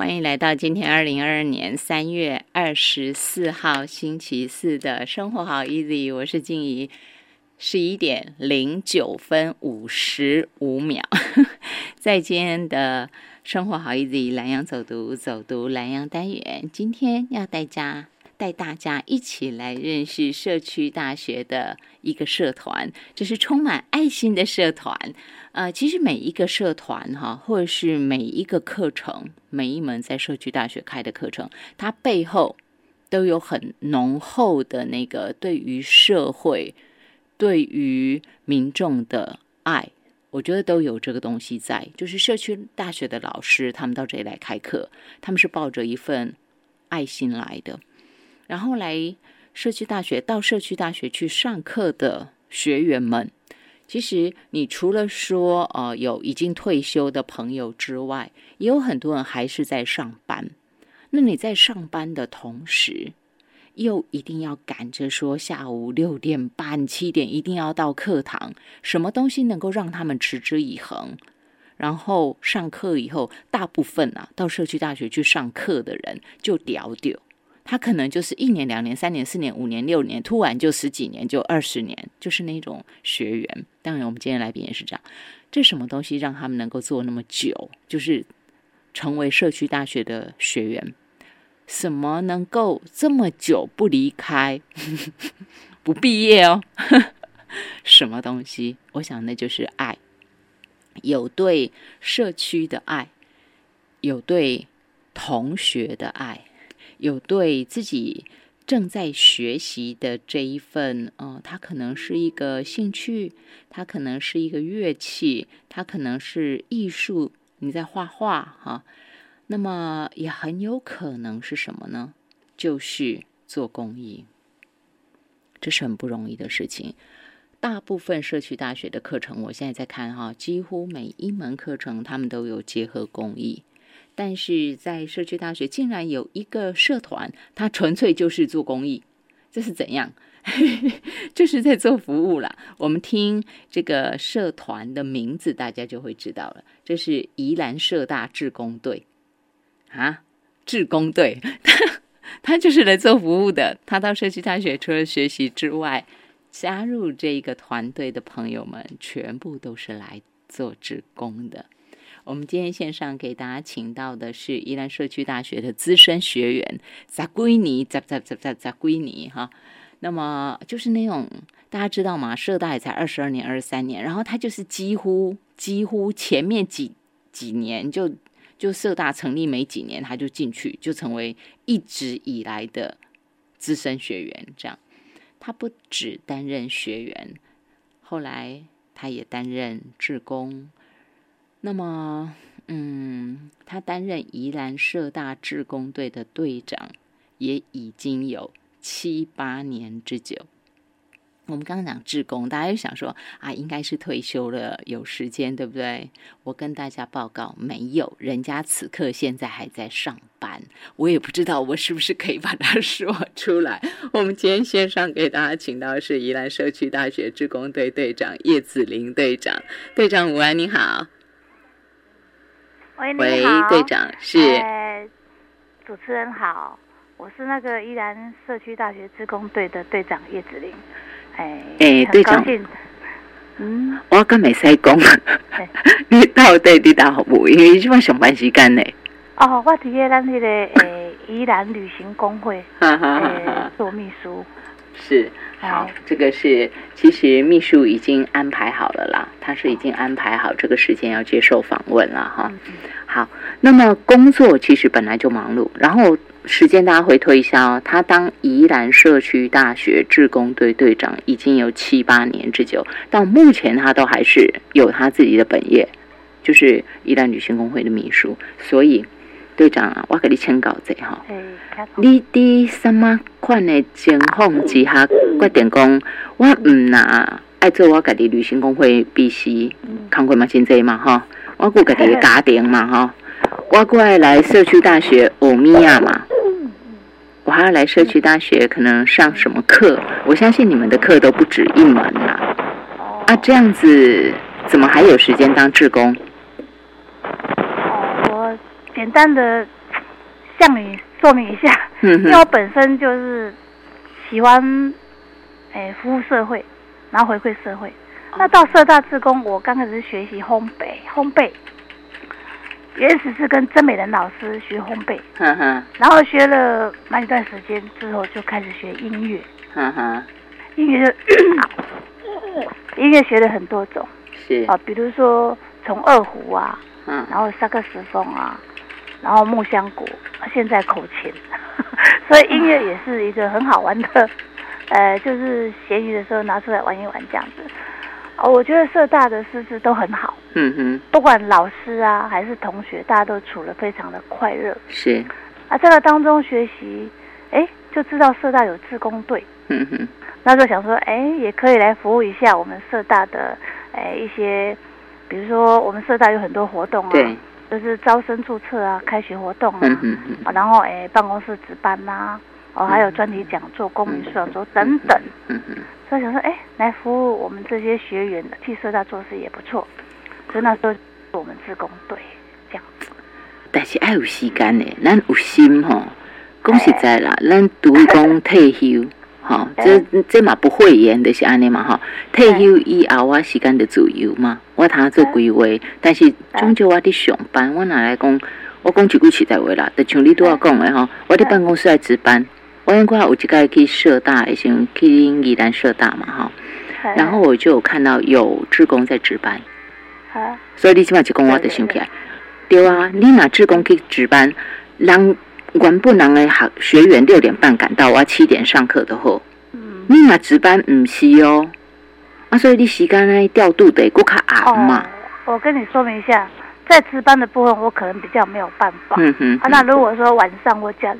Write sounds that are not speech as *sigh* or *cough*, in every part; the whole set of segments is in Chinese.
欢迎来到今天二零二二年三月二十四号星期四的生活好 easy，我是静怡。十一点零九分五十五秒，*laughs* 在今天的生活好 easy 蓝洋走读走读蓝洋单元，今天要带家带大家一起来认识社区大学的一个社团，这是充满爱心的社团。呃，其实每一个社团哈，或者是每一个课程，每一门在社区大学开的课程，它背后都有很浓厚的那个对于社会、对于民众的爱，我觉得都有这个东西在。就是社区大学的老师，他们到这里来开课，他们是抱着一份爱心来的。然后来社区大学，到社区大学去上课的学员们。其实，你除了说呃有已经退休的朋友之外，也有很多人还是在上班。那你在上班的同时，又一定要赶着说下午六点半、七点一定要到课堂，什么东西能够让他们持之以恒？然后上课以后，大部分啊到社区大学去上课的人就屌屌。他可能就是一年、两年、三年、四年、五年、六年，突然就十几年、就二十年，就是那种学员。当然，我们今天来宾也是这样。这什么东西让他们能够做那么久？就是成为社区大学的学员。什么能够这么久不离开、*laughs* 不毕业哦？*laughs* 什么东西？我想那就是爱，有对社区的爱，有对同学的爱。有对自己正在学习的这一份，呃，它可能是一个兴趣，它可能是一个乐器，它可能是艺术，你在画画哈，那么也很有可能是什么呢？就是做公益，这是很不容易的事情。大部分社区大学的课程，我现在在看哈，几乎每一门课程他们都有结合公益。但是在社区大学竟然有一个社团，它纯粹就是做公益，这是怎样？*laughs* 就是在做服务啦。我们听这个社团的名字，大家就会知道了。这是宜兰社大志工队啊，志工队，他他就是来做服务的。他到社区大学除了学习之外，加入这个团队的朋友们，全部都是来做志工的。我们今天线上给大家请到的是宜兰社区大学的资深学员扎圭尼，扎扎扎扎扎圭尼哈。那么就是那种大家知道吗？社大也才二十二年、二十三年，然后他就是几乎几乎前面几几年就就社大成立没几年，他就进去就成为一直以来的资深学员。这样，他不只担任学员，后来他也担任志工。那么，嗯，他担任宜兰社大志工队的队长，也已经有七八年之久。我们刚刚讲志工，大家就想说啊，应该是退休了，有时间，对不对？我跟大家报告，没有，人家此刻现在还在上班。我也不知道我是不是可以把它 *laughs* 说出来。我们今天线上给大家请到是宜兰社区大学志工队队长叶子玲队长，队长午安，你好。喂，喂，队长是。主持人好，我是那个宜兰社区大学职工队的队长叶子玲。哎，哎，队长，嗯，我刚没塞工，*laughs* 你到底你打服务？因为这么上班时间呢。哦，我伫个咱那个诶宜兰旅行工会，诶做秘书。是。好，这个是其实秘书已经安排好了啦，他是已经安排好这个时间要接受访问了哈。好，那么工作其实本来就忙碌，然后时间大家回推一下哦，他当宜兰社区大学志工队队长已经有七八年之久，到目前他都还是有他自己的本业，就是宜兰女性工会的秘书，所以。队长啊，我给你签稿子哈。你伫什么款的情况之下决定讲，我唔拿爱做我家己旅行工会必须康会嘛，真济嘛哈。我顾家己的家庭嘛哈。*laughs* 我过来来社区大学欧米亚嘛。我还要来社区大学，可能上什么课？我相信你们的课都不止一门啦。啊，这样子怎么还有时间当志工？简单的向你说明一下，嗯因为我本身就是喜欢，哎、服务社会，然后回馈社会。那到社大自工，我刚开始是学习烘焙，烘焙，原始是跟曾美人老师学烘焙，然后学了蛮一段时间之后，就开始学音乐，音乐就音乐学了很多种。是，啊，比如说从二胡啊，嗯。然后萨克斯风啊，然后木香鼓，现在口琴，*laughs* 所以音乐也是一个很好玩的，呃，就是闲余的时候拿出来玩一玩这样子。哦，我觉得社大的师资都很好，嗯哼，不管老师啊还是同学，大家都处得非常的快乐。是，啊，在那当中学习，哎，就知道社大有志工队，嗯哼，那时候想说，哎，也可以来服务一下我们社大的，哎，一些，比如说我们社大有很多活动啊，对，就是招生注册啊、开学活动啊，然后哎办公室值班呐、哦还有专题讲座、公民素养周等等，嗯嗯，所以想说，哎，来服务我们这些学员，替社大做事也不错，所以那时候我们自工队这样。子。但是爱有时间的，咱有心吼。讲实在啦，咱拄伊讲退休，吼，这这嘛不讳言的是安尼嘛吼。退休以后，我时间就自由嘛，我通做规划。但是终究我伫上班，我哪来讲？我讲一句实在话啦，就像你拄仔讲的吼，我伫办公室来值班。我因我有一届去社大的时候，去宜兰社大嘛吼，然后我就有看到有职工在值班，啊，所以你即码就讲我就想起来，对啊，你若职工去值班，人原本人的学学员六点半赶到，我七点上课的好，嗯，你若值班唔是哦，啊，所以你时间呢调度得搁较暗嘛，哦，我跟你说明一下，在值班的部分，我可能比较没有办法。嗯哼，啊，那如果说晚上或假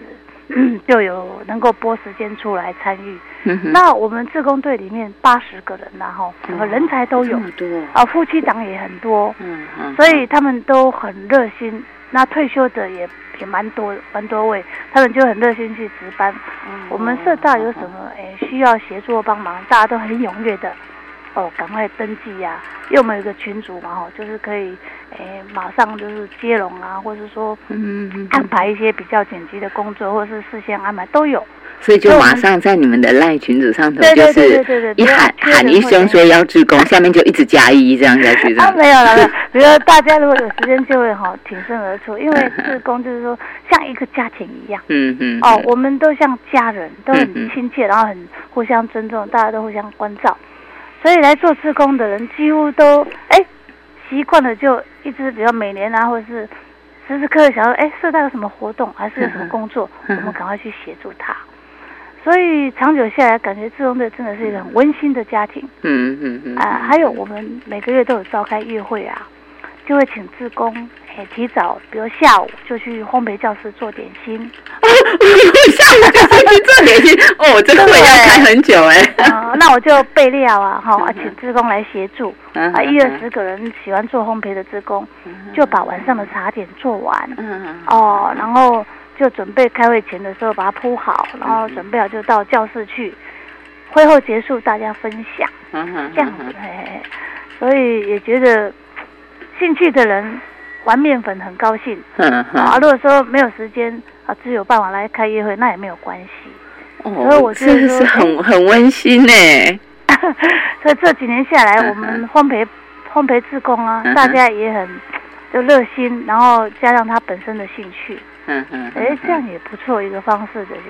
日，就有能够拨时间出来参与。嗯哼，那我们自工队里面八十个人然后人才都有。这，么多，啊，夫妻档也很多，嗯哼，所以他们都很热心。那退休的也也蛮多蛮多位，他们就很热心去值班。我们社大有什么诶需要协助帮忙，大家都很踊跃的哦，赶快登记呀、因为我们有个群组嘛，吼，就是可以诶马上就是接龙啊，或者说嗯嗯安排一些比较紧急的工作，或者是事先安排都有。所以就马上在你们的赖群组上头，就是一喊喊一声说要志工，*laughs* 下面就一直加一这样下去，这啊，没有了，没有。*laughs* 比如说大家如果有时间，就会哈挺身而出，因为志工就是说像一个家庭一样。嗯嗯，哦，我们都像家人，都嗯很嗯亲切，然后很互相尊重，大家都互相关照。所以来做志工的人几乎都哎习惯了，就一直比如每年啊，或者是时时刻刻想说，哎，社大有什么活动，还是有什么工作，我们赶快去协助他。所以长久下来，感觉志工队真的是一个很温馨的家庭。嗯嗯嗯。啊、还有我们每个月都有召开月会啊，就会请志工哎提早，比如下午就去烘焙教室做点心。*laughs* 下午就是去做点心。哦，这个会要开很久哎。啊、那我就备料啊，哈、请志工来协助。嗯啊，一二十个人喜欢做烘焙的志工，就把晚上的茶点做完。嗯。哦，然后就准备开会前的时候把它铺好，然后准备好就到教室去，会后结束大家分享嗯这样子，所以也觉得兴趣的人玩面粉很高兴嗯啊，如果说没有时间啊，只有办法来开夜会，那也没有关系。所以哦我，觉得是很很温馨呢。*laughs* 所以这几年下来，嗯我们烘焙烘焙自工啊大家也很就热心，然后加上他本身的兴趣，嗯嗯，哎，这样也不错一个方式就是，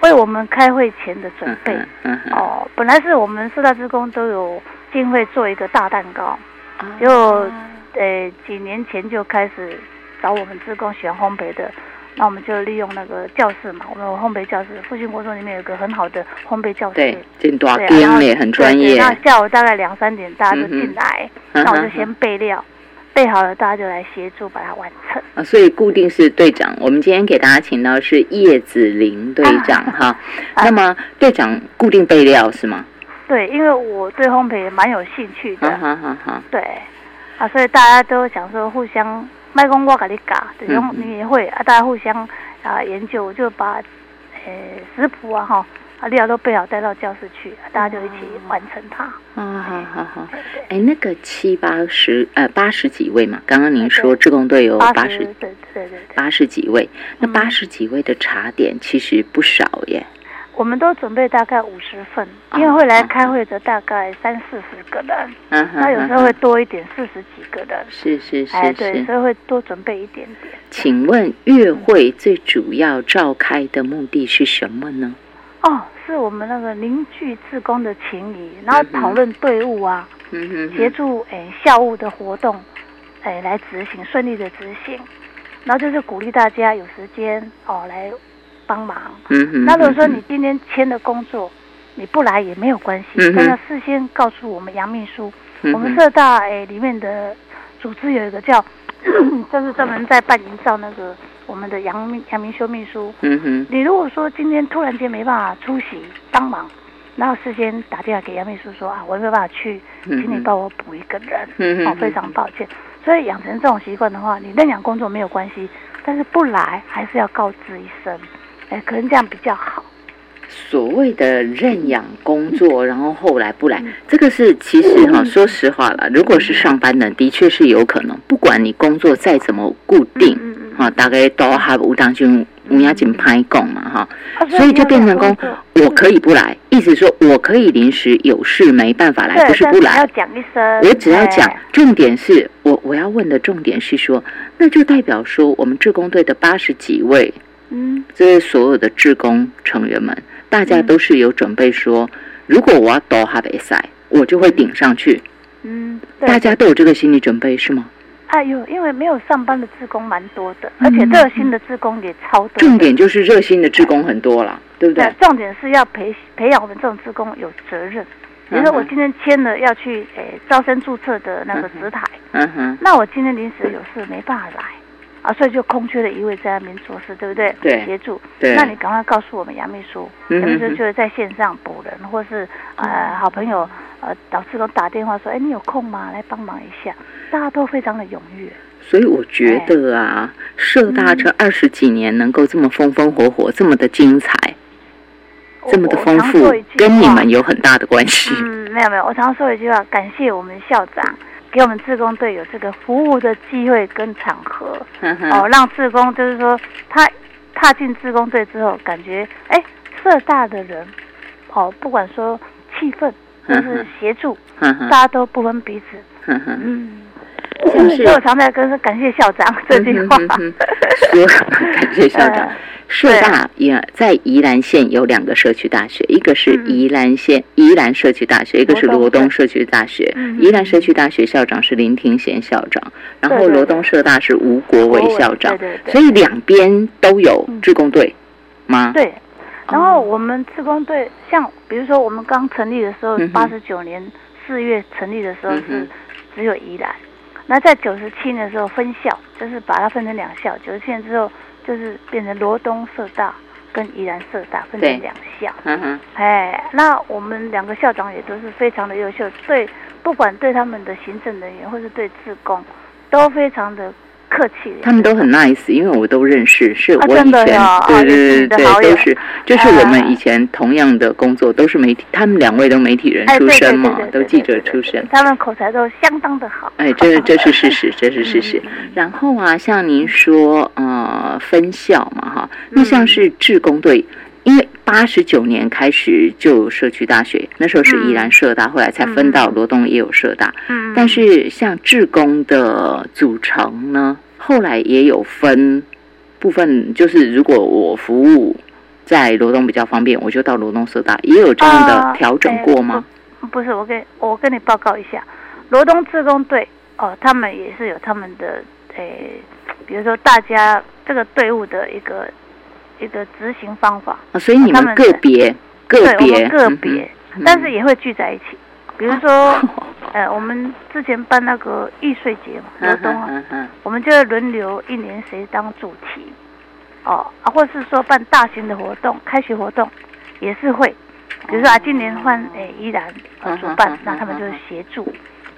为我们开会前的准备。嗯嗯哦，本来是我们四大职工都有经费做一个大蛋糕，嗯，就呃几年前就开始找我们职工喜欢烘焙的。那我们就利用那个教室嘛，我们有烘焙教室，复兴国中里面有一个很好的烘焙教室，对，对啊然后间嘞，很专业。那下午大概两三点大家就进来，嗯那我就先备料，备好了大家就来协助把它完成。啊，所以固定是队长。我们今天给大家请到是叶子玲队长哈。啊 *laughs* 那么队长固定备料是吗？对，因为我对烘焙也蛮有兴趣的，好好好好。对，啊，所以大家都想说互相，麦公我给你搞，这种嗯你也会啊，大家互相啊研究，就把呃食谱啊哈啊，料都备好带到教室去，大家就一起完成它。啊，好好好。哎，那个七八十呃八十几位嘛，刚刚您说对志工队有八十对对对。八十几位，那嗯八十几位的茶点其实不少耶。我们都准备大概五十份，啊因为会来开会的大概三四十个人，嗯哼那有时候会多一点，四十几个人。是是是哎。所以会多准备一点点。请问月会最主要召开的目的是什么呢？哦，是我们那个凝聚志工的情谊，然后讨论队伍啊，嗯哼协助诶校务的活动，诶来执行顺利的执行，然后就是鼓励大家有时间哦来帮忙。嗯哼。那如果说你今天签的工作你不来也没有关系，嗯但要事先告诉我们杨秘书，嗯我们社大诶里面的组织有一个叫，*coughs* 就是专门在办营造那个我们的杨秘杨明修秘书。嗯哼。你如果说今天突然间没办法出席帮忙，然后事先打电话给杨秘书说啊，我没有办法去，请你帮我补一个人，嗯哼。哦，非常抱歉。所以养成这种习惯的话，你认养工作没有关系，但是不来还是要告知一声，哎，可能这样比较好。所谓的认养工作，然后后来不来，嗯。这个是其实哈，说实话了，如果是上班的，的确是有可能，不管你工作再怎么固定，哈，大概都还有当就有要紧拍讲嘛哈，啊所以就变成功我可以不来，意思说我可以临时有事没办法来，不是不来。要，讲一声，我只要讲哎，重点是我我要问的重点是说，那就代表说我们志工队的八十几位，嗯，这些所有的志工成员们，大家嗯都是有准备说，如果我要多哈比赛，我就会顶上去。嗯，大家都有这个心理准备是吗？哎呦，因为没有上班的职工蛮多的，嗯而且热心的职工也超多的。重点就是热心的职工很多了，对不对？重点是要培培养我们这种职工有责任。比如说，我今天签了要去诶招生注册的那个职台，嗯哼，那我今天临时有事没办法来啊，所以就空缺了一位在那边做事，对不对？对协助。对。那你赶快告诉我们杨秘书，嗯杨秘书就会在线上补人，或是呃好朋友呃老师都打电话说，哎，你有空吗？来帮忙一下，大家都非常的踊跃。所以我觉得啊，社大嗯这二十几年能够这么风风火火，这么的精彩，这么的丰富跟你们有很大的关系。嗯，没有没有，我常说一句话，感谢我们校长给我们志工队有这个服务的机会跟场合，嗯哦，让志工就是说他踏进志工队之后，感觉哎，社大的人，哦，不管说气氛或嗯是协助，大家都不分彼此，嗯。像是所以我常在跟说感谢校长 *laughs* 这句话。说感谢校长呃。*laughs* 社大也在宜兰县有两个社区大学，一个是嗯宜兰县宜兰社区大学，一个是罗罗东东社区大学。嗯宜兰社区大学校长是林庭贤校长，然后罗东社大是吴国伟校长，所以两边都有嗯志工队吗？对，然哦后我们自工队，像比如说我们刚成立的时候八十九年四月成立的时候是只有宜兰，那在九十七年的时候分校，就是把它分成两校，九十七年之后就是变成罗东社大跟宜兰社大分成两校。嗯哼，哎，那我们两个校长也都是非常的优秀，对，不管对他们的行政人员或是对自工，都非常的客气。他们都很 nice，因为我都认识，是我以前对对对对，都是就是我们以前同样的工作都是媒体，他们两位都媒体人，出身嘛，都记者出身。他们口才都相当的好。哎，这这是事实，这是事实。然后啊，像您说，呃，分校嘛，哈，那像是志工队，因为八十九年开始就社区大学，那时候是宜兰社大，后来才分到罗东也有社大。嗯，但是像志工的组成呢，后来也有分部分，就是如果我服务在罗东比较方便，我就到罗东社大，也有这样的啊调整哎过吗？不不是，我跟我跟你报告一下，罗东自工队哦，他们也是有他们的诶，比如说大家这个队伍的一个一个执行方法，啊，所以你们个别个别个嗯别，哼但是也会聚在一起。比如说，呃，我们之前办那个易碎节嘛，罗嗯东啊，我们就会轮流一年谁当主题，哦，啊，或是说办大型的活动，开学活动也是会，比如说啊，今年换诶依然呃主办那他们就是协助，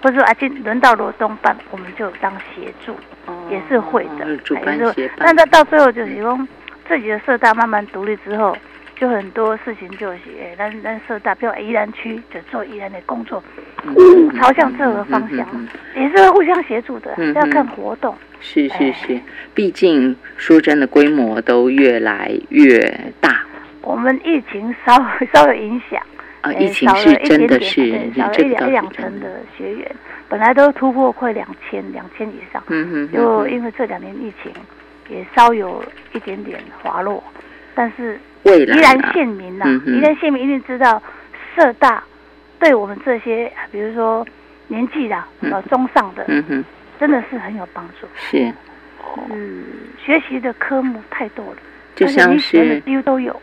或者说啊，今轮到罗东办，我们就当协助，也是会的。也是会办协办。但到到最后就是说自己的社大慢慢独立之后，就很多事情就是，哎，咱咱社大，比如宜兰区就做宜兰的工作，朝向这个方向，也是互相协助的，要看活动。是是是，毕竟说真的，规模都越来越大。我们疫情稍 *laughs* 稍有影响，啊，疫情是真的是少了一两一两成的学员，本来都突破快两千两千以上，嗯哼，就因为这两年疫情也稍有一点点滑落，但是依然县民呐，依然县民一定知道社大对我们这些，比如说年纪的呃中上的。真的是很有帮助。是，嗯，学习的科目太多了，就像是几乎都有。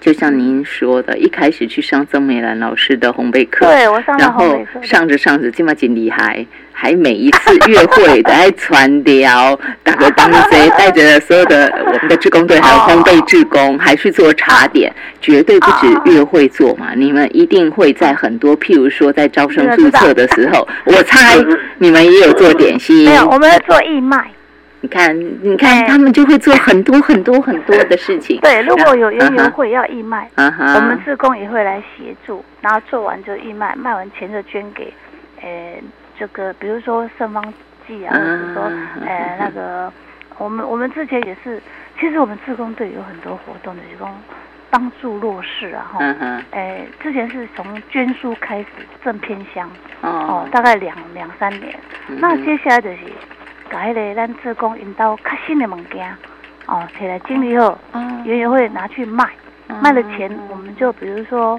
就像您说的，一开始去上曾美兰老师的烘焙课，对我上然后上着上着，今嘛真厉害，还每一次月会都在传条，大哥当谁带着所有的我们的志工队，还有烘焙志工，还去做茶点，绝对不止月会做嘛。你们一定会在很多，譬如说在招生注册的时候，我猜你们也有做点心，没有，我们做义卖。你看，你看，他们就会做很多很多很多的事情。对，如果有园游会要义卖，我们自工也会来协助，然后做完就义卖，卖完钱就捐给，呃，这个比如说圣方济啊，或者说，呃，那个我们我们之前也是，其实我们自工队有很多活动的，提供帮助弱势啊，哈，哎，之前是从捐书开始，正偏乡，哦，大概两两三年，那接下来就是。把迄个咱自工引导较新的物件，哦，摕来整理后，园游会拿去卖，卖了钱我们就比如说，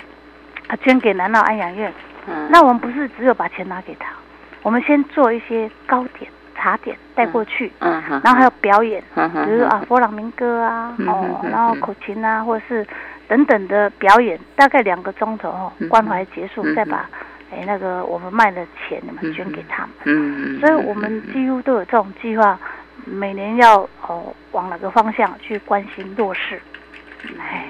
啊捐给南澳安养院。嗯。那我们不是只有把钱拿给他，我们先做一些糕点、茶点带过去，嗯。然后还有表演，比如啊佛朗明哥啊，哦，然后口琴啊，或者是等等的表演，大概两个钟头哦，关怀结束再把。哎，那个我们卖的钱，你们捐给他们。嗯所以我们几乎都有这种计划，每年要哦往哪个方向去关心弱势。哎，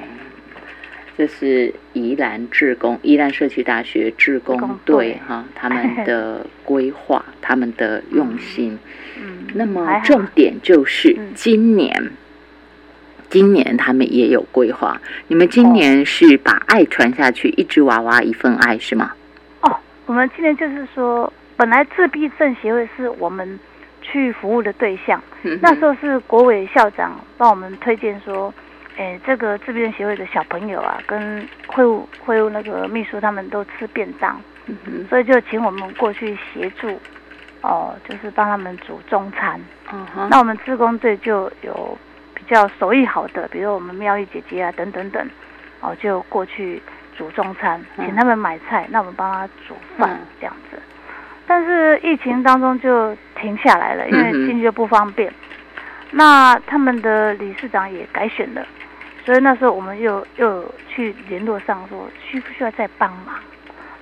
这是宜兰志工，宜兰社区大学志工队哈，他们 *laughs* 的规划，他们的用心。嗯。那么重点就是今年，今年他们也有规划。你们今年是把爱传下去，一只娃娃一份爱，是吗？我们今年就是说，本来自闭症协会是我们去服务的对象，那时候是国委校长帮我们推荐说，哎，这个自闭症协会的小朋友啊，跟会务会务那个秘书他们都吃便当，所以就请我们过去协助，哦，就是帮他们煮中餐。那我们自工队就有比较手艺好的，比如我们妙玉姐姐啊，等等等，哦，就过去。煮中餐，请他们买菜，那我们帮他煮饭这样子。但是疫情当中就停下来了，因为进去就不方便。那他们的理事长也改选了，所以那时候我们又又去联络上说需不需要再帮忙。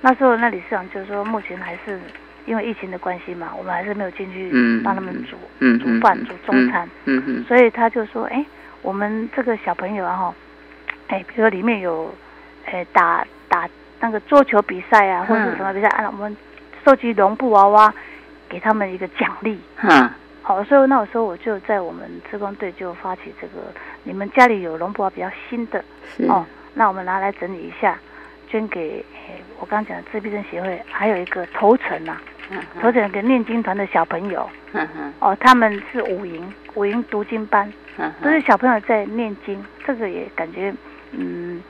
那时候那理事长就说目前还是因为疫情的关系嘛，我们还是没有进去帮他们煮煮饭煮中餐。所以他就说，哎，我们这个小朋友啊哈，哎，比如说里面有。诶，打打那个桌球比赛啊，或者什么比赛，啊，我们收集绒布娃娃，给他们一个奖励。嗯。好，所以那时候我就在我们职工队就发起这个，你们家里有绒布娃比较新的，哦，那我们拿来整理一下，捐给我刚刚讲的自闭症协会，还有一个头城呐，头城给念经团的小朋友。嗯哼。哦，他们是五营五营读经班，都是小朋友在念经，这个也感觉嗯。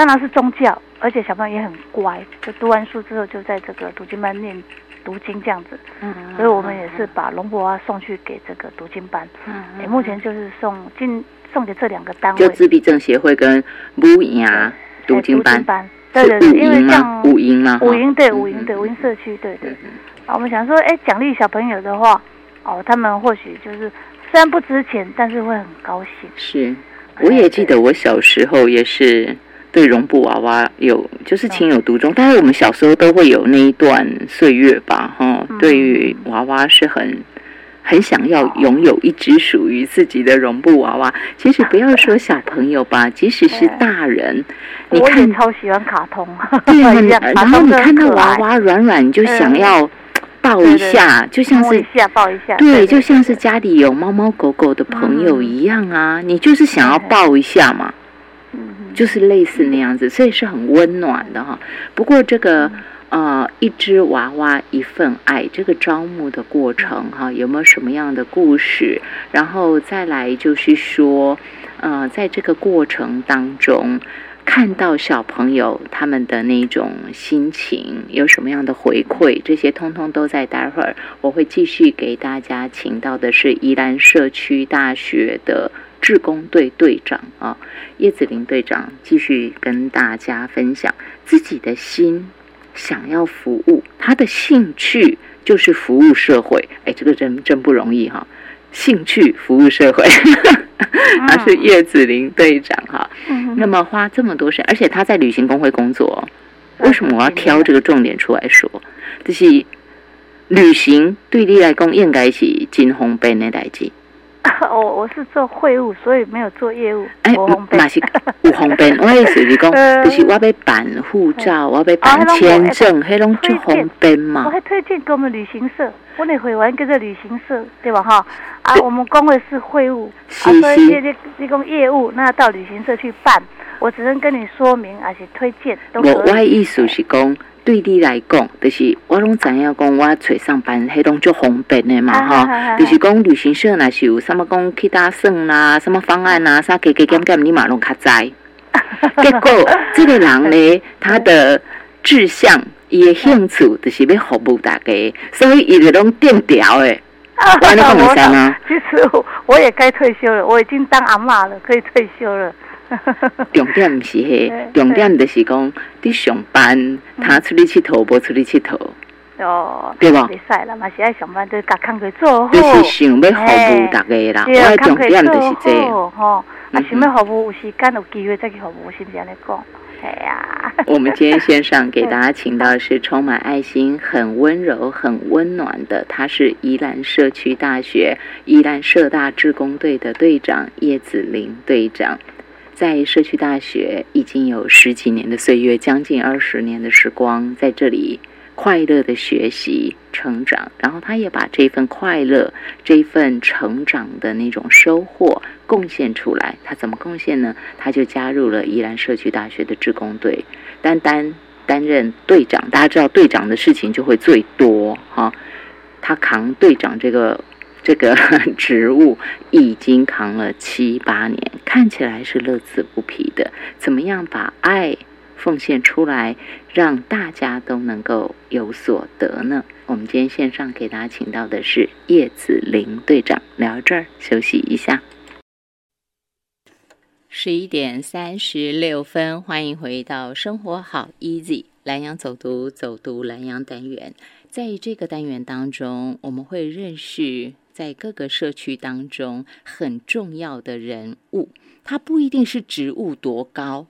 当然是宗教，而且小朋友也很乖，就读完书之后就在这个读经班念读经这样子。嗯所以我们也是把龙博啊送去给这个读经班。嗯嗯。目前就是送进送给这两个单位。就自闭症协会跟母牙读经班。对对对，因为像五营吗？五营对五营对五营社区对对。啊，我们想说，哎，奖励小朋友的话，哦，他们或许就是虽然不值钱，但是会很高兴。是，我也记得我小时候也是。对绒布娃娃有就是情有独钟，但是我们小时候都会有那一段岁月吧，哈。对于娃娃是很很想要拥有一只属于自己的绒布娃娃。其实不要说小朋友吧，即使是大人，你看超喜欢卡通，对啊，*laughs* 然后你看到娃娃软软，你就想要抱一下，就像是抱一下，对，就像是家里有猫猫狗狗的朋友一样啊，你就是想要抱一下嘛。嗯。就是类似那样子，所以是很温暖的哈。不过这个呃，一只娃娃一份爱，这个招募的过程哈，有没有什么样的故事？然后再来就是说，呃，在这个过程当中。看到小朋友他们的那种心情有什么样的回馈，这些通通都在待会儿我会继续给大家请到的是宜兰社区大学的志工队队长啊叶子林队长，继续跟大家分享自己的心想要服务，他的兴趣就是服务社会，哎，这个真真不容易哈。兴趣服务社会，*laughs* 他是叶子林队长哈。那么花这么多时间，而且他在旅行工会工作，为什么我要挑这个重点出来说？就是旅行对你来讲应该是金红本的代志。*laughs* 我我是做会务，所以没有做业务。哎，那是 *laughs* 有方便。我意思是讲，就是我要办护照，我要办签证，迄拢就方便嘛。我还推荐给我们旅行社，我那会员跟着旅行社，对吧？哈啊，我们工会是会务，所以这些提供业务，那到旅行社去办，我只能跟你说明，而且推荐都可以。我我意思是讲。对你来讲，就是我拢知影讲，我找上班迄种就方便的嘛，哈。就是讲旅行社若是有什么讲去打算啦，什么方案啦，啥加加减减，你嘛拢较知。*laughs* 结果这个人呢，他的志向、伊的兴趣，就是要服务大家，所以伊就拢定调诶。*laughs* 我你讲为啥呢？*laughs* 其实我也该退休了，我已经当阿妈了，可以退休了。*laughs* 重点毋是嘿，重点就是讲你上班，他出去佚佗，无出去佚佗。哦，对吧？袂使啦，嘛是爱上班，就甲工作做好。就是想要服务大家啦，我重点就是这。吼，啊，想要服务有时间有机会再去服务，是不是安尼讲？系啊。我们今天线上给大家 *laughs* 请到的是充满爱心、很温柔、很温暖的，他是宜兰社区大学宜兰社大志工队的队长叶子林队长。在社区大学已经有十几年的岁月，将近二十年的时光，在这里快乐的学习成长，然后他也把这份快乐、这份成长的那种收获贡献出来。他怎么贡献呢？他就加入了宜兰社区大学的志工队，单单担任队长。大家知道队长的事情就会最多哈，他扛队长这个。这个 *laughs* 植物已经扛了七八年，看起来是乐此不疲的。怎么样把爱奉献出来，让大家都能够有所得呢？我们今天线上给大家请到的是叶子林队长，聊这儿休息一下。十一点三十六分，欢迎回到生活好 easy 蓝洋走读走读蓝洋单元。在这个单元当中，我们会认识。在各个社区当中很重要的人物，他不一定是职务多高，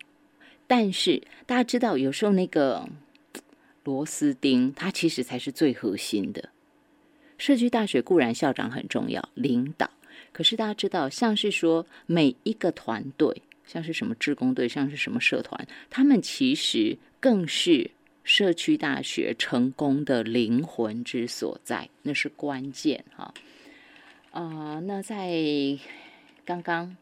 但是大家知道，有时候那个螺丝钉，他其实才是最核心的。社区大学固然校长很重要，领导，可是大家知道，像是说每一个团队，像是什么志工队，像是什么社团，他们其实更是社区大学成功的灵魂之所在，那是关键哈。啊那在刚刚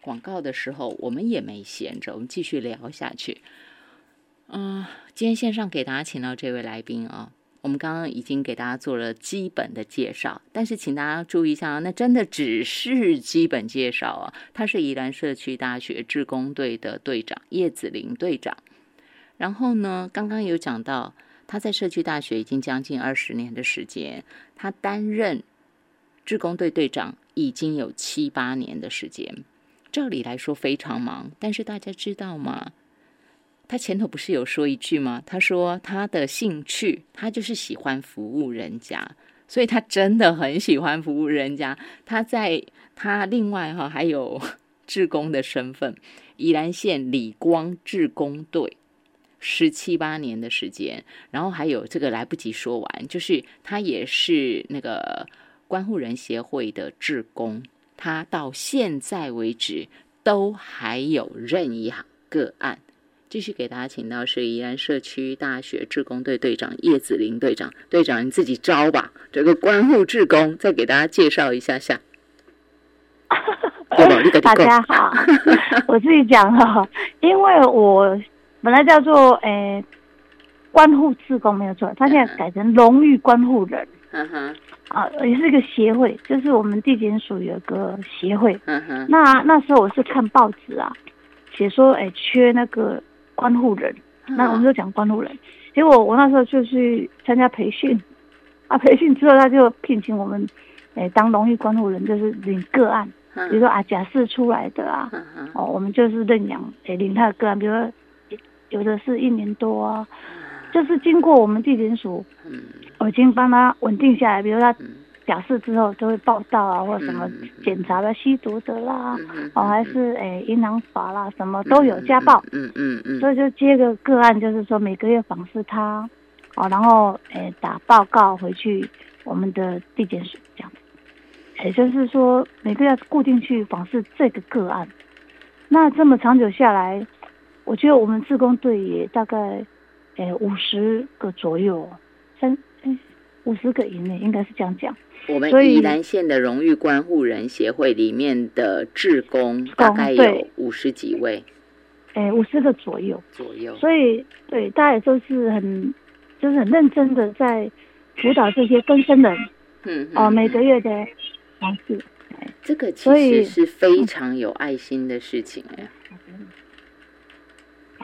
广告的时候，我们也没闲着，我们继续聊下去。嗯，今天线上给大家请到这位来宾啊，我们刚刚已经给大家做了基本的介绍，但是请大家注意一下啊，那真的只是基本介绍啊。他是宜兰社区大学志工队的队长叶子林队长。然后呢，刚刚有讲到他在社区大学已经将近二十年的时间，他担任。志工队队长已经有七八年的时间，照理来说非常忙，但是大家知道吗？他前头不是有说一句吗？他说他的兴趣，他就是喜欢服务人家，所以他真的很喜欢服务人家。他在他另外哈还有志工的身份，宜兰县理光志工队十七八年的时间，然后还有这个来不及说完，就是他也是那个。关护人协会的志工，他到现在为止都还有任一个案。继续给大家请到是宜兰社区大学志工队队长叶子林队长，队长你自己招吧。这个关护志工再给大家介绍一下下。大家好，*laughs* 我自己讲哈，因为我本来叫做诶关护志工没有错，他现在改成荣誉关护人。嗯哼，啊，也是一个协会，就是我们地检署有个协会。嗯哼，那那时候我是看报纸啊，写说哎缺那个关护人，那我们就讲关护人。结果我那时候就去参加培训，啊，培训之后他就聘请我们，哎当荣誉关护人，就是领个案，比如说啊假释出来的啊，哦我们就是认养，哎领他的个案，比如说有的是一年多啊。就是经过我们地检署，我已经帮他稳定下来。比如他假释之后，都会报道啊，或者什么检查的吸毒的啦，哦，还是诶银行法啦，什么都有家暴。嗯嗯嗯。所以就接个个案，就是说每个月访视他，哦，然后诶打报告回去我们的地检署这样。也就是说每个月固定去访视这个个案。那这么长久下来，我觉得我们自工队也大概。哎，五十个左右，三哎，五十个以内，应该是这样讲。我们宜兰县的荣誉关护人协会里面的志工大概有五十几位，哎，五十个左右左右。所以，对大家也都是很，就是很认真的在辅导这些更生人。嗯哦，每个月的方式，这个其实是非常有爱心的事情哎。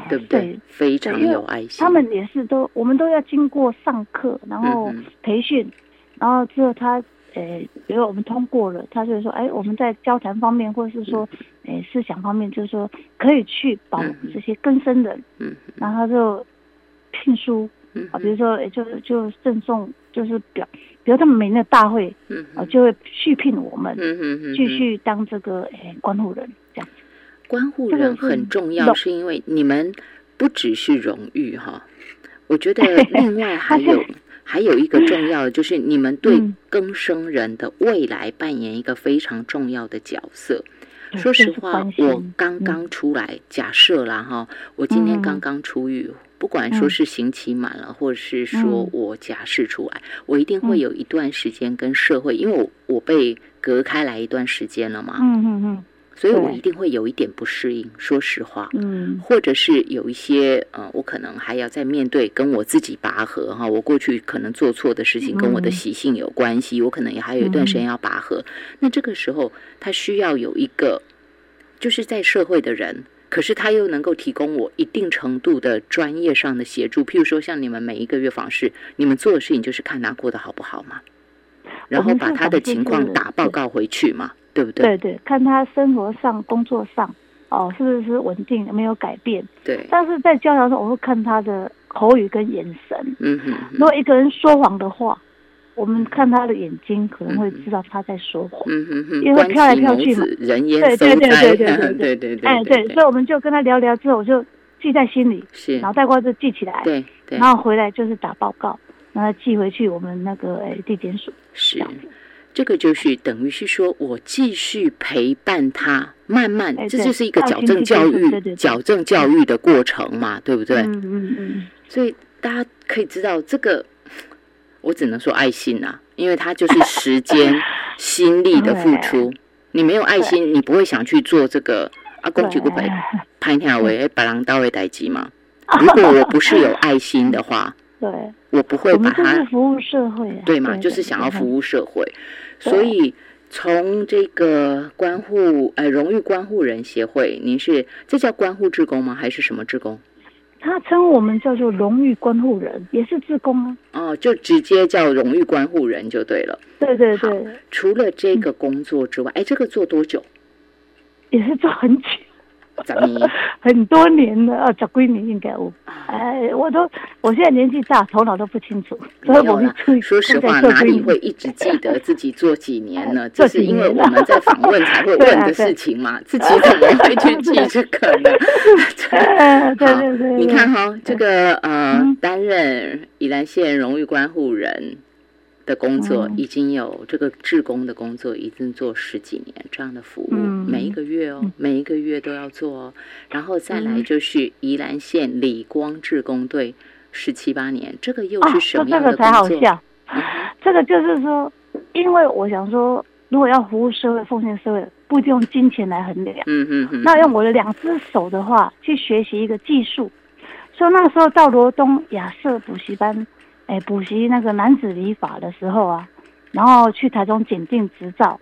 对不对？非常有爱心。他们也是都，我们都要经过上课，然后培训，然后之后他，呃，比如我们通过了，他就说，哎，我们在交谈方面，或者是说，诶，思想方面，就是说可以去保这些更生人。嗯。然后他就聘书，啊，比如说，就就赠送，就是表，比如他们每年的大会，嗯，啊，就会续聘我们，嗯嗯继续当这个诶关护人。关护人很重要，是因为你们不只是荣誉哈。我觉得 *laughs* 另外还有还有一个重要的，就是你们对更生人的未来扮演一个非常重要的角色。说实话，我刚刚出来，假设啦哈，我今天刚刚出狱，不管说是刑期满了，或者是说我假释出来，我一定会有一段时间跟社会，因为我我被隔开来一段时间了嘛。嗯嗯嗯。所以我一定会有一点不适应，说实话，嗯，或者是有一些，呃，我可能还要再面对跟我自己拔河哈。我过去可能做错的事情跟我的习性有关系，我可能也还有一段时间要拔河。那这个时候，他需要有一个就是在社会的人，可是他又能够提供我一定程度的专业上的协助。譬如说，像你们每一个月访视，你们做的事情就是看他过得好不好嘛，然后把他的情况打报告回去嘛。对不对？对对，看他生活上、工作上，哦，是不是稳定，没有改变？对。但是在交流上，我会看他的口语跟眼神。嗯哼。如果一个人说谎的话，我们看他的眼睛，可能会知道他在说谎。嗯哼哼。因为飘来飘去嘛，人烟对对对对对对对 *laughs* 对。哎，对，所以我们就跟他聊聊之后，我就记在心里，是，脑袋瓜就记起来。对对。然后回来就是打报告，然后寄回去我们那个哎地检署。是。这个就是等于是说，我继续陪伴他，慢慢，这就是一个矫正教育、矫正教育的过程嘛，对不对？嗯嗯嗯。所以大家可以知道，这个我只能说爱心呐，因为它就是时间、*laughs* 心力的付出。你没有爱心，你不会想去做这个啊，公举不陪拍条为白狼刀为代机嘛。*laughs* 如果我不是有爱心的话，对，我不会把它服务社会，对嘛？就是想要服务社会。所以，从这个关护呃荣誉关护人协会，您是这叫关护职工吗？还是什么职工？他称我们叫做荣誉关护人，也是职工啊。哦，就直接叫荣誉关护人就对了。对对对。除了这个工作之外，哎，这个做多久？也是做很久。*laughs* 很多年了，啊，十几年应该我，哎，我都，我现在年纪大，头脑都不清楚，*laughs* 所以我说实话，哪里会一直记得自己做几年呢？*laughs* 这是因为我们在访问才会问的事情嘛，自己怎么会去记这个呢？对对对，你看哈，这个呃，担任宜兰县荣誉关护人。的工作已经有这个志工的工作，已经做十几年这样的服务，每一个月哦，每一个月都要做哦。然后再来就是宜兰县理光志工队十七八年，这个又是什么样的工作？这个就是说，因为我想说，如果要服务社会、奉献社会，不一定用金钱来衡量。嗯嗯嗯。那用我的两只手的话，去学习一个技术。所以那时候到罗东亚瑟补习班，哎，补习那个男子理法的时候啊，然后去台中检定执照。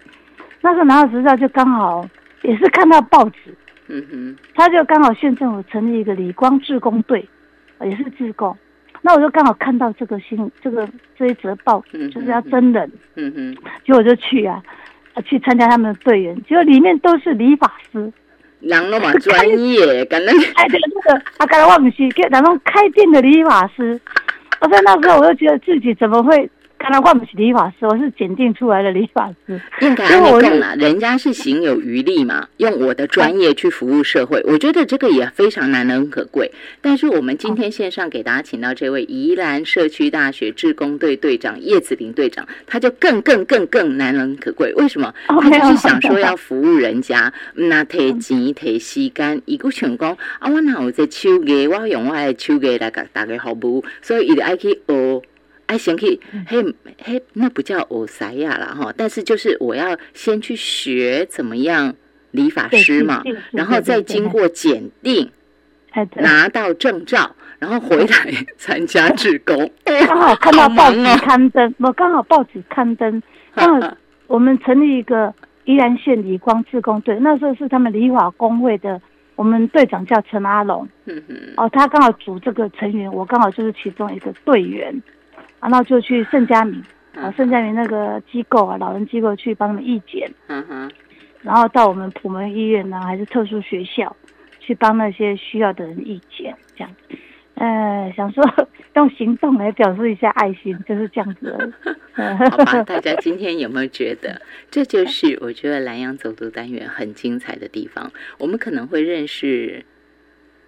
那时候拿到执照就刚好也是看到报纸，嗯哼，他就刚好县政府成立一个理光志工队，也是志工。那我就刚好看到这个新这个这一则报，就是要真人，嗯哼，*laughs* 结果我就去啊，去参加他们的队员，结果里面都是理发师，人都蛮 *laughs* 专业，可能哎，这个这个啊，刚才我唔是，然后开店的理发师，我在那时候我就觉得自己怎么会。看来换不起理发师，我是检定出来的理发师。应该按你讲啦，人家是行有余力嘛，用我的专业去服务社会，*laughs* 我觉得这个也非常难能可贵。但是我们今天线上给大家请到这位宜兰社区大学志工队队长叶子林队长，他就更更更更难能可贵。为什么？他就是想说要服务人家，那提钱提时间，一个全讲啊，我哪有在手艺，我用我的手艺来给大家服务，所以伊就爱去学。哎，先可以，嘿，嘿，那不叫欧塞亚了哈。但是就是我要先去学怎么样理发师嘛，然后再经过检定，拿到证照，然后回来 *laughs* 参加志工。*laughs* 刚好看到报纸刊登，我刚好报纸刊登，刚好我们成立一个宜兰县理光志工队，那时候是他们理法工会的，我们队长叫陈阿龙，嗯嗯，哦，他刚好组这个成员，我刚好就是其中一个队员。然后就去盛佳明，啊，盛佳明那个机构啊，老人机构去帮他们义检，嗯哼，然后到我们普门医院呢，还是特殊学校，去帮那些需要的人义检，这样，呃，想说 *laughs* 用行动来表示一下爱心，就是这样子。*laughs* *laughs* 好吧，大家今天有没有觉得，这就是我觉得南洋走读单元很精彩的地方？我们可能会认识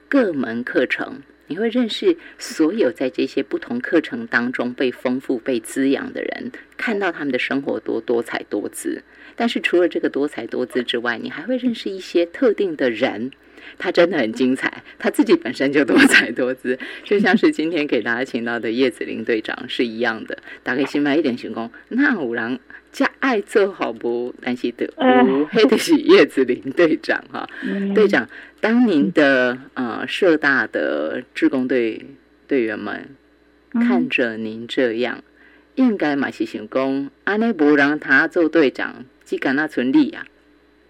各门课程。你会认识所有在这些不同课程当中被丰富、被滋养的人，看到他们的生活多多彩多姿。但是除了这个多彩多姿之外，你还会认识一些特定的人，他真的很精彩，他自己本身就多彩多姿。就像是今天给大家请到的叶子林队长是一样的。打开新麦一点行功，那五郎加爱做好不？但是的，黑的是叶子林队长哈，队长。当您的呃社大的志工队队员们看着您这样，应该嘛是想讲，安尼不让他做队长，只敢那存利啊，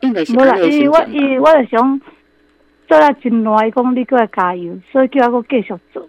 应该是安尼心情。我伊我就想做了真耐，讲你过来加油，所以叫我继续做。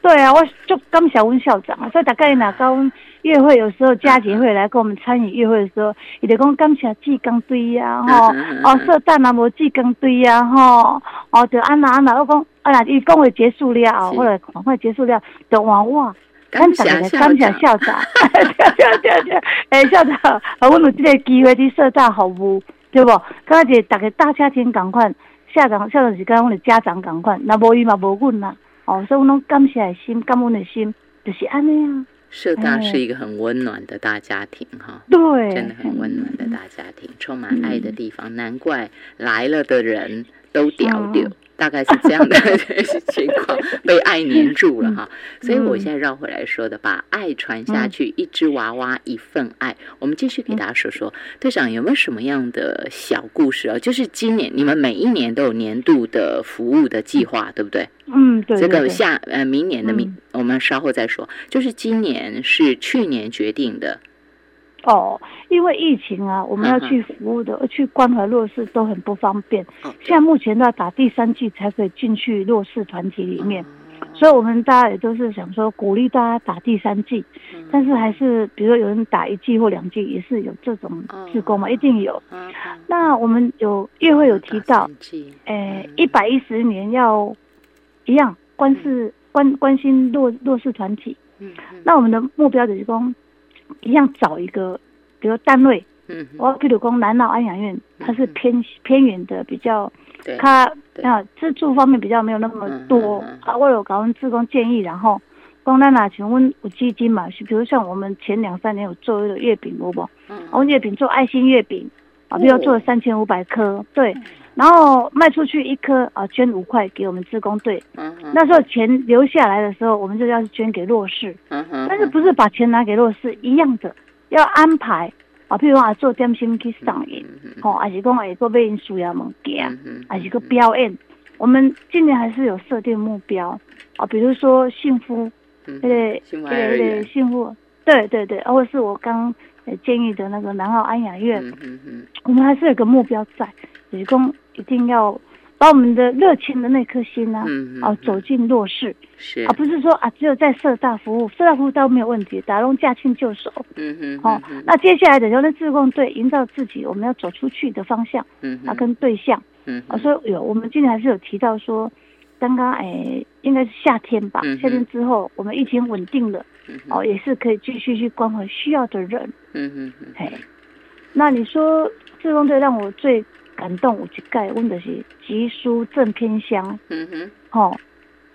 对啊，我就感谢温校长啊，所以大概哪跟月会有时候佳节会来跟我们参与月会的时候，伊就讲感谢志工队啊，吼，哦，社蛋啊无志工队啊，吼，哦，就安那安那，我讲，啊若伊讲会结束了，后来赶快结束了，就换我，感谢感谢校长，*laughs* 对对对，哎，校长，啊，我有这个机会去社大服务，对不？刚才大家大家庭赶快，校长校长是跟我们家长赶快，那无伊嘛无阮呐。哦，所以我拢感谢的心，感恩的心，就是安尼啊。社大是一个很温暖的大家庭，哈，对，真的很温暖的大家庭，充满爱的地方，难怪来了的人都屌屌。大概是这样的 *laughs* 情况，被爱黏住了哈。所以我现在绕回来说的，把爱传下去，一只娃娃一份爱。我们继续给大家说说，队长有没有什么样的小故事啊？就是今年你们每一年都有年度的服务的计划，对不对？嗯，对。这个下呃明年的明，我们稍后再说。就是今年是去年决定的。哦，因为疫情啊，我们要去服务的，去关怀弱势都很不方便。现在目前都要打第三剂才可以进去弱势团体里面，所以我们大家也都是想说鼓励大家打第三剂。但是还是，比如说有人打一剂或两剂，也是有这种自工嘛，一定有。那我们有议会有提到，诶，一百一十年要一样关视关关心弱弱势团体。那我们的目标就是说。一样找一个，比如单位，嗯，我譬如讲南澳安养院，它是偏偏远的，比较，对，它啊自助方面比较没有那么多啊。我有搞阮志工建议，然后光咱拿像阮有基金嘛，是比如像我们前两三年有做那个月饼，有无？嗯。我月饼做爱心月饼啊，比如做了哦。三千五百颗，对，然后卖出去一颗啊，捐五块给我们自工队。嗯哼。那时候钱留下来的时候，我们就要捐给弱势，嗯哼但是不是把钱拿给弱势一样的，要安排啊，譬如讲做点心去上映，嗯哼吼、还是讲会个买因需要物件，嗯哼还是个表演。我们今年还是有设定目标啊，比如说幸福，对对对幸福对对对，或者是我刚呃建议的那个南澳安雅苑，我们还是有个目标在，就是讲一定要把我们的热情的那颗心呢、嗯啊，走进弱势，是。而、不是说啊只有在社大服务，社大服务倒没有问题，打龙驾轻就熟。嗯哼哦，那接下来的就是自贡队营造自己我们要走出去的方向嗯啊，跟对象。嗯。啊，所以有我们今天还是有提到说，刚刚哎应该是夏天吧嗯，夏天之后我们疫情稳定了，嗯哦，也是可以继续去关怀需要的人。嗯哼哼。嘿，那你说自工队让我最感动，我一盖问的是集书正偏乡，嗯哼。哦，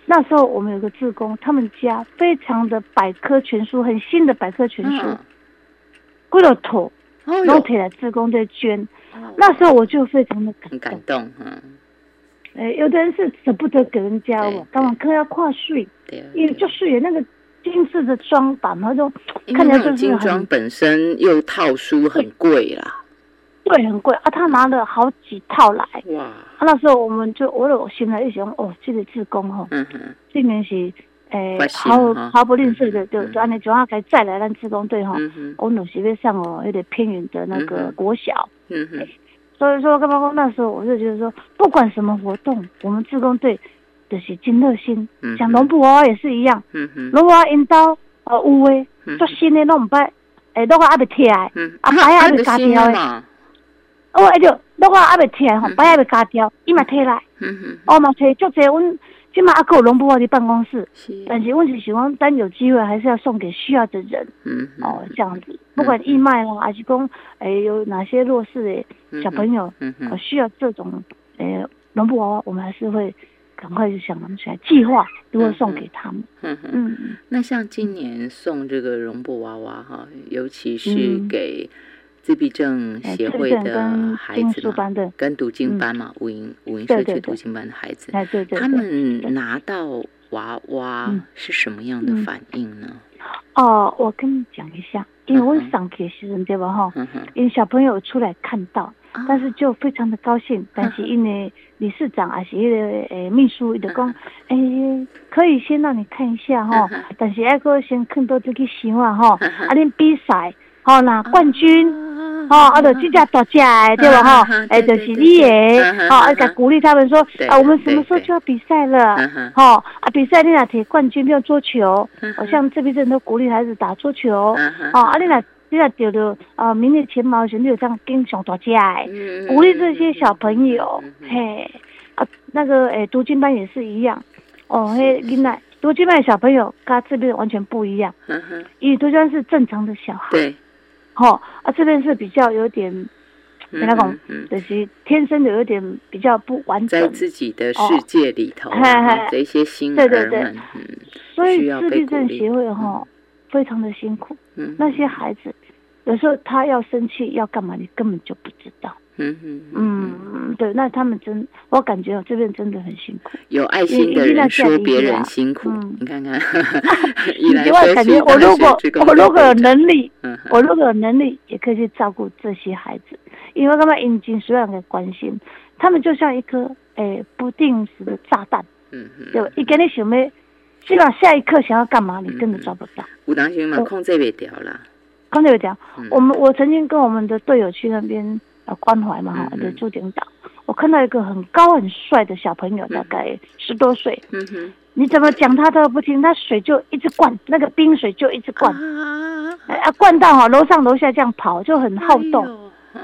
那时候我们有个志工，他们家非常的百科全书，很新的百科全书，嗯。归了头，哦然后哟提来志工队捐。哦。那时候我就非常的感动。感动哈哎，有的人是舍不得给人家对哦，干嘛科要跨税，因为就是有那个精致的装扮，然后就看起来就是很装本身又套书很贵啦。对很贵啊。他拿了好几套来，哇。啊，那时候我们就我有心来一想，哦，这个志工吼，嗯哼。今年是诶毫哈。毫不吝啬的，就就安尼就要该再来咱志工队吼，我们是要上哦有点偏远的那嗯个国小，嗯哼所以说干嘛说那时候我就觉得说，不管什么活动，我们志工队就是真热心嗯，像龙布娃娃也是一样，龙布娃娃因兜呃有诶嗯做新的拢毋捌，诶，拢我还袂摕来，嗯。啊白也 *laughs* 还那袂个新的加掉诶，嘛哦，哎就拢我还袂摕来吼嗯，白也还袂加掉，伊嘛摕来，哦嘛摕足济，阮即马还佫有龙布娃伫办公室。是。但是问题是讲，单有机会还是要送给需要的人嗯哦，这样子，不管义卖啦，还是讲，诶，有哪些弱势的小朋友，嗯嗯呃，需要这种，诶，绒布娃娃，我们还是会赶快就想起来计划如何送给他们。嗯嗯，嗯。那像今年送这个绒布娃娃哈，尤其是嗯。给自闭症哎协会的孩子跟读经嗯班嘛，五营五营社区读经班的孩子，哎，对对他。们拿到娃娃嗯是什么样的嗯反应呢？哦，我跟你讲一下，因为我嗯哼上课的时阵对吧哈，嗯，因为小朋友出来看到，啊但是就非常的高兴，但是因为理事长还是一个诶秘书的讲，诶可以先让你看一下哈，但是要个先看到这个想啊哈，啊恁比赛吼拿冠军。吼，啊，就这只大只的，对吧？哈，哎，就是你的，吼，啊，甲鼓励他们说，啊，我们什么时候就要比赛了？吼，啊，比赛你若摕冠军，比如桌球，好像这边人都鼓励孩子打桌球，吼，啊，你若你若得了啊名列前茅的时，你有这样跟上大家诶，鼓励这些小朋友，嘿，啊，那个诶，读经班也是一样，哦，嘿，囡仔读经班的小朋友跟这边完全不一样，因为读经班是正常的小孩，对，吼，啊，这边是比较有点。嗯那种就是天生的有点比较不完整，在自己的世界里头，这些新对对对，嗯，所以自闭症协会哈非常的辛苦，嗯，那些孩子有时候他要生气要干嘛，你根本就不知道，嗯嗯嗯，对，那他们真，我感觉这边真的很辛苦，有爱心的人说别人辛苦，嗯。你看看，*laughs* 另外感觉我如果我如果有能力，嗯我如果有能力也可以去照顾这些孩子。因为他们引进所有人的关心，他们就像一颗诶不定时的炸弹，嗯嗯，对，一给你想要，基本上下一刻想要干嘛，你根本抓不到。有当时嘛控制不掉啦。刚才有讲，我们我曾经跟我们的队友去那边呃关怀嘛哈，就驻点岛，我看到一个很高很帅的小朋友，大概十多岁，嗯哼，你怎么讲他都不听，他水就一直灌，那个冰水就一直灌，啊，啊灌到哈楼上楼下这样跑，就很好动。哎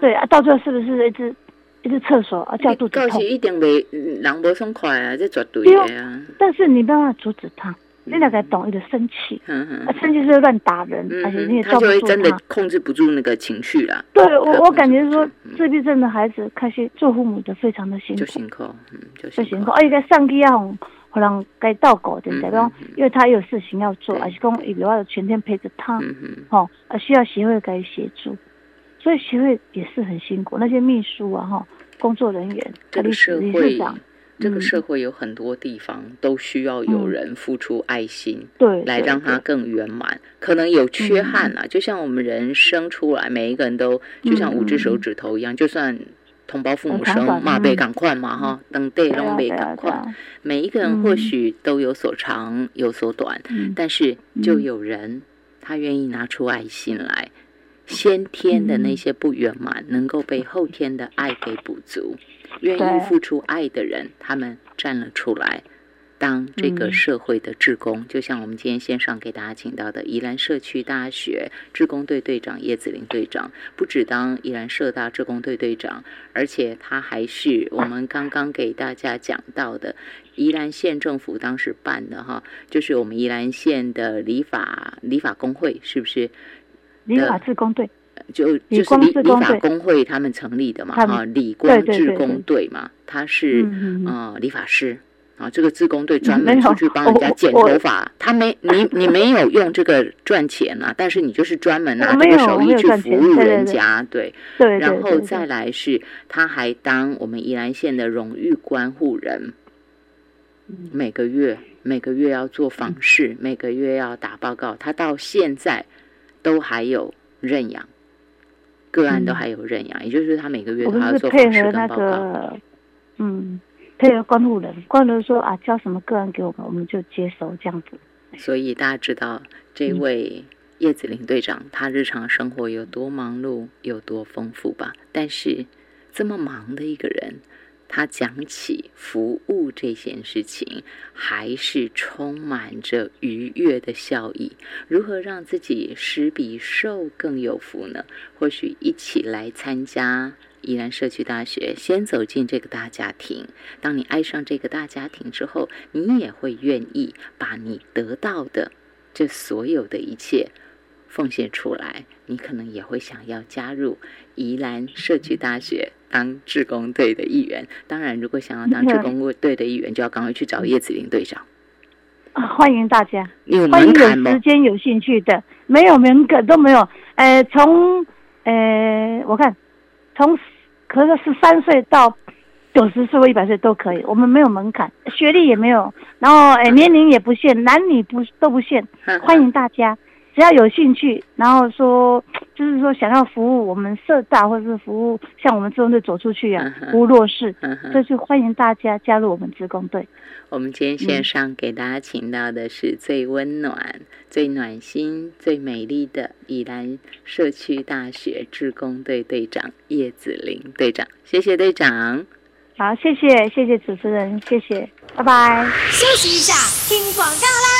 对啊，到最后是不是一直一直厕所啊叫肚子痛？一定袂人无爽快啊，这绝对的啊。但是你没办法阻止他，你大概懂，有点生气，生气是会乱打人，嗯而且你也哼，他就会抓不住他。真的控制不住那个情绪了，对我，我感觉说自闭症的孩子，开始做父母的非常的辛苦，就辛苦，嗯，就辛苦。而且在上帝要可能该倒狗的，嗯代表嗯嗯。因为他有事情要做，对。而且讲有要全天陪着他，嗯哼，哦，啊需要协会该协助，所以协会也是很辛苦，那些秘书啊，哈，工作人员，这个社理事会长，，这个嗯。社会有很多地方都需要有嗯。人付出爱心。对，对来让它更圆满，可能有缺嗯。憾啊，就像我们人生出来，每一个人都就像五只手指头一样，就算同胞父母生有长短嘛，被嗯赶快嘛哈，等被对啊对赶快，啊，每一个人或嗯许都有所长有所短，嗯但是就嗯。有人他愿意拿出爱心来，先天的嗯。那些不圆满能够被后天的爱给补足，愿意付出爱的人，他们站了出来。当这个嗯社会的志工，就像我们今天线上给大家请到的宜兰社区大学志工队队长叶子玲队长，不只当宜兰社大志工队队长，而且他还是我们刚刚给大家讲到的宜兰县政府当时办的哈，就是我们宜兰县的理法理法工会，是不是？理法志工队，就就是理理法工会他们成立的嘛他们哈，理光志工队嘛，他是嗯嗯嗯。呃理发师。啊，这个志工队专门出去帮人家剪头发，他没你你没有用这个赚钱啊，但是你就是专门拿这个手艺去服务人家，对，对对。然后再，来是，他还当我们宜兰县的荣誉关护人，嗯。每个月每个月要做访视，每个月要打报告，他到现在都还有认养，个案都嗯还有认养，也就是他每个月我都要做配合那。个，嗯，配合关护人，关护人说啊，交什么个案给我们，我们就接收这样子。所以大家知道这嗯位叶子林队长，他日常生活有多忙碌，有多丰富吧？但是这么忙的一个人，他讲起服务这件事情，还是充满着愉悦的笑意。如何让自己施比受更有福呢？或许一起来参加宜兰社区大学，先走进这个大家庭。当你爱上这个大家庭之后，你也会愿意把你得到的这所有的一切奉献出来。你可能也会想要加入宜兰社区大学当志工队的一员。当然，如果想要当志工队的一员，就要赶快去找叶子林队长。欢迎大家，你有欢迎有时？间有兴趣的，没有门槛都没有。呃，从呃，我看从可是十三岁到九十岁或一百岁都可以，我们没有门槛，学历也没有，然后呃年龄也不限，男女不都不限，欢迎大家，只要有兴趣，然后说 *tsk* 就是说想要服务我们社大或者是服务像我们职工队走出去啊嗯，哼服务弱势，嗯哼所以就欢迎大家加入我们职工队。我们今天线嗯上给大家请到的是最温暖、最暖心、最美丽的宜兰社区大学志工队队长叶子玲队长，谢谢队长。好，谢谢谢谢主持人，谢谢，拜拜。休息一下，听广告。